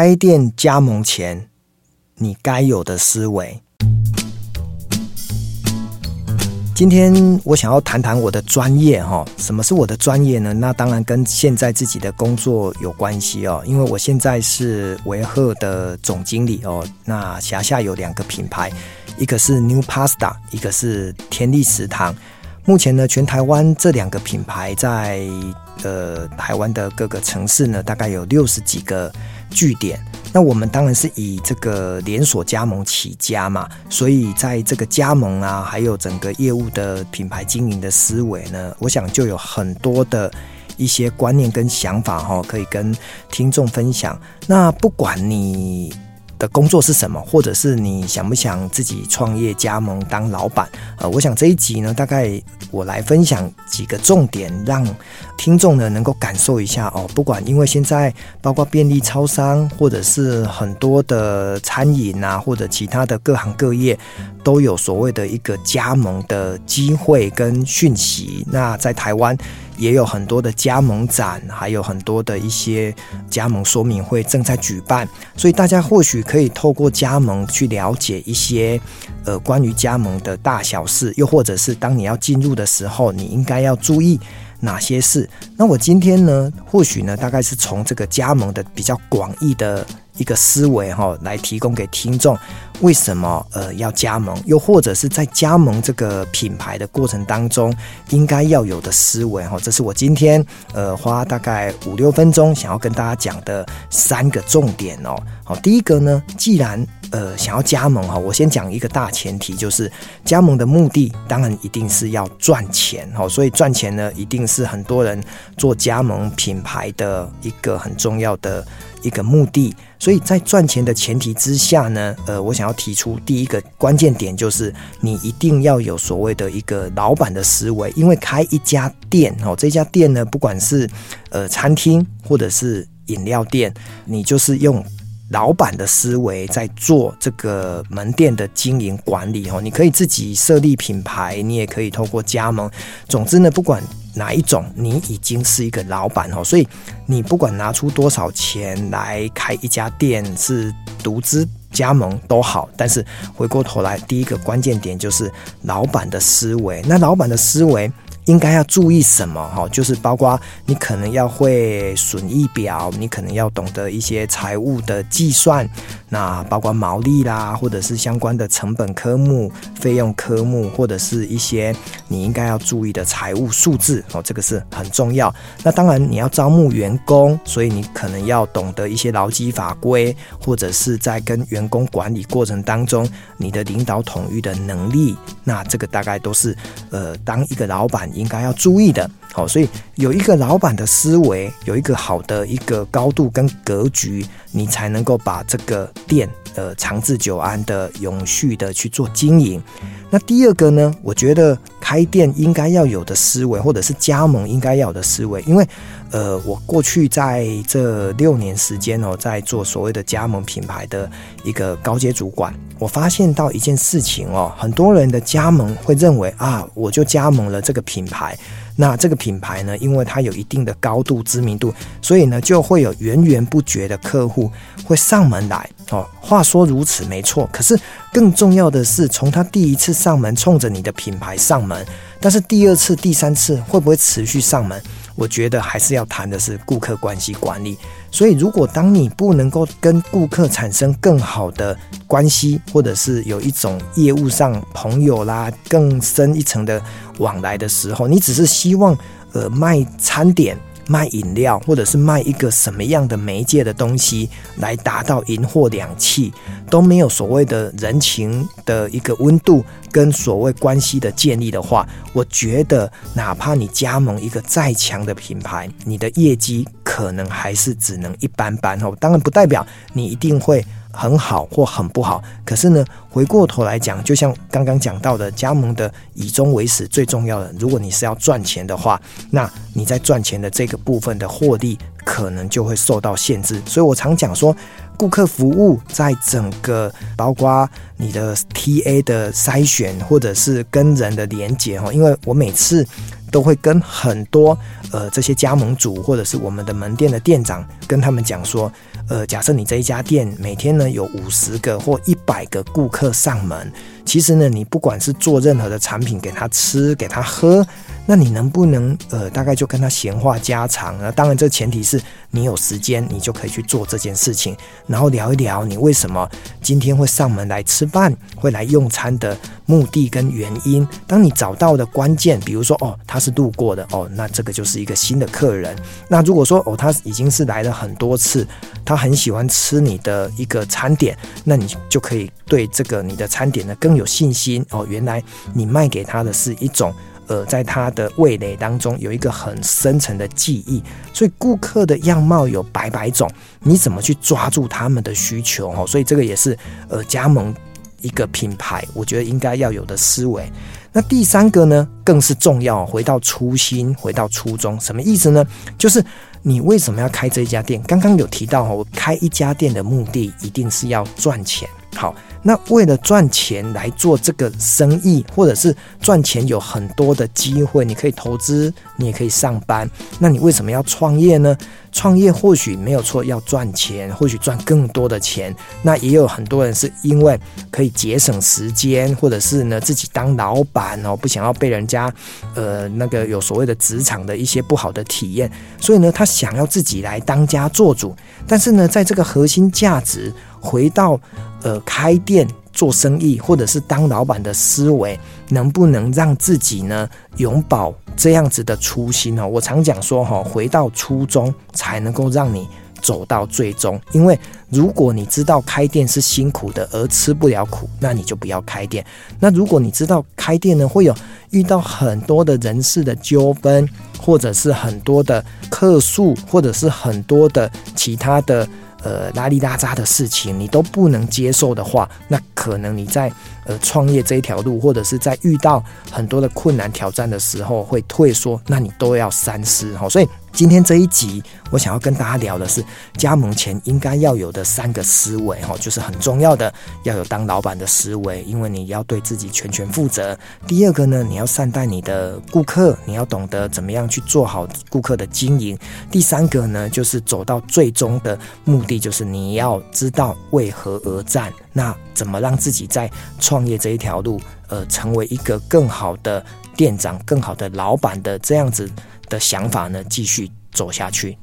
开店加盟前你该有的思维。今天我想要谈谈我的专业哈，什么是我的专业呢？那当然跟现在自己的工作有关系哦，因为我现在是维赫的总经理哦，那辖下有两个品牌，一个是 New Pasta，一个是天利食堂。目前呢，全台湾这两个品牌在呃台湾的各个城市呢，大概有六十几个据点。那我们当然是以这个连锁加盟起家嘛，所以在这个加盟啊，还有整个业务的品牌经营的思维呢，我想就有很多的一些观念跟想法哈，可以跟听众分享。那不管你的工作是什么，或者是你想不想自己创业加盟当老板？呃，我想这一集呢，大概我来分享几个重点，让听众呢能够感受一下哦。不管因为现在包括便利超商，或者是很多的餐饮啊，或者其他的各行各业，都有所谓的一个加盟的机会跟讯息。那在台湾。也有很多的加盟展，还有很多的一些加盟说明会正在举办，所以大家或许可以透过加盟去了解一些呃关于加盟的大小事，又或者是当你要进入的时候，你应该要注意哪些事。那我今天呢，或许呢，大概是从这个加盟的比较广义的一个思维哈，来提供给听众。为什么呃要加盟？又或者是在加盟这个品牌的过程当中，应该要有的思维哈，这是我今天呃花大概五六分钟想要跟大家讲的三个重点哦。好，第一个呢，既然呃想要加盟哈，我先讲一个大前提，就是加盟的目的当然一定是要赚钱哈，所以赚钱呢一定是很多人做加盟品牌的一个很重要的一个目的。所以在赚钱的前提之下呢，呃，我想要提出第一个关键点，就是你一定要有所谓的一个老板的思维，因为开一家店哦，这家店呢，不管是呃餐厅或者是饮料店，你就是用老板的思维在做这个门店的经营管理哦。你可以自己设立品牌，你也可以透过加盟，总之呢，不管。哪一种？你已经是一个老板哦，所以你不管拿出多少钱来开一家店，是独资加盟都好。但是回过头来，第一个关键点就是老板的思维。那老板的思维。应该要注意什么？哈，就是包括你可能要会损益表，你可能要懂得一些财务的计算，那包括毛利啦，或者是相关的成本科目、费用科目，或者是一些你应该要注意的财务数字哦，这个是很重要。那当然你要招募员工，所以你可能要懂得一些劳基法规，或者是在跟员工管理过程当中，你的领导统御的能力，那这个大概都是呃，当一个老板。应该要注意的，好，所以有一个老板的思维，有一个好的一个高度跟格局，你才能够把这个店呃长治久安的、永续的去做经营。那第二个呢，我觉得开店应该要有的思维，或者是加盟应该要有的思维，因为呃，我过去在这六年时间哦，在做所谓的加盟品牌的一个高阶主管，我发现到一件事情哦，很多人的加盟会认为啊，我就加盟了这个品牌。那这个品牌呢，因为它有一定的高度知名度，所以呢，就会有源源不绝的客户会上门来。哦，话说如此没错，可是更重要的是，从他第一次上门冲着你的品牌上门，但是第二次、第三次会不会持续上门？我觉得还是要谈的是顾客关系管理。所以，如果当你不能够跟顾客产生更好的关系，或者是有一种业务上朋友啦更深一层的往来的时候，你只是希望呃卖餐点。卖饮料，或者是卖一个什么样的媒介的东西，来达到银货两气，都没有所谓的人情的一个温度跟所谓关系的建立的话，我觉得哪怕你加盟一个再强的品牌，你的业绩可能还是只能一般般哦。当然不代表你一定会。很好或很不好，可是呢，回过头来讲，就像刚刚讲到的，加盟的以终为始，最重要的，如果你是要赚钱的话，那你在赚钱的这个部分的获利，可能就会受到限制。所以我常讲说，顾客服务在整个包括你的 TA 的筛选，或者是跟人的连接哈，因为我每次都会跟很多呃这些加盟主，或者是我们的门店的店长，跟他们讲说。呃，假设你这一家店每天呢有五十个或一百个顾客上门，其实呢，你不管是做任何的产品给他吃、给他喝，那你能不能呃，大概就跟他闲话家常呢？当然，这前提是你有时间，你就可以去做这件事情，然后聊一聊你为什么今天会上门来吃饭，会来用餐的目的跟原因。当你找到的关键，比如说哦，他是路过的哦，那这个就是一个新的客人。那如果说哦，他已经是来了很多次，他很喜欢吃你的一个餐点，那你就可以对这个你的餐点呢更有信心哦。原来你卖给他的是一种呃，在他的味蕾当中有一个很深层的记忆。所以顾客的样貌有百百种，你怎么去抓住他们的需求哦？所以这个也是呃加盟一个品牌，我觉得应该要有的思维。那第三个呢，更是重要，回到初心，回到初衷，什么意思呢？就是。你为什么要开这一家店？刚刚有提到哈，我开一家店的目的一定是要赚钱。好，那为了赚钱来做这个生意，或者是赚钱有很多的机会，你可以投资，你也可以上班。那你为什么要创业呢？创业或许没有错，要赚钱，或许赚更多的钱。那也有很多人是因为可以节省时间，或者是呢自己当老板哦，不想要被人家呃那个有所谓的职场的一些不好的体验，所以呢他想要自己来当家做主。但是呢，在这个核心价值回到呃开店。做生意或者是当老板的思维，能不能让自己呢永葆这样子的初心呢？我常讲说哈，回到初衷才能够让你走到最终。因为如果你知道开店是辛苦的，而吃不了苦，那你就不要开店。那如果你知道开店呢会有遇到很多的人事的纠纷，或者是很多的客诉，或者是很多的其他的。呃，拉里拉扎的事情你都不能接受的话，那可能你在呃创业这一条路，或者是在遇到很多的困难挑战的时候会退缩，那你都要三思哈。所以。今天这一集，我想要跟大家聊的是加盟前应该要有的三个思维哈，就是很重要的，要有当老板的思维，因为你要对自己全权负责。第二个呢，你要善待你的顾客，你要懂得怎么样去做好顾客的经营。第三个呢，就是走到最终的目的，就是你要知道为何而战，那怎么让自己在创业这一条路，呃，成为一个更好的店长、更好的老板的这样子的想法呢，继续走下去。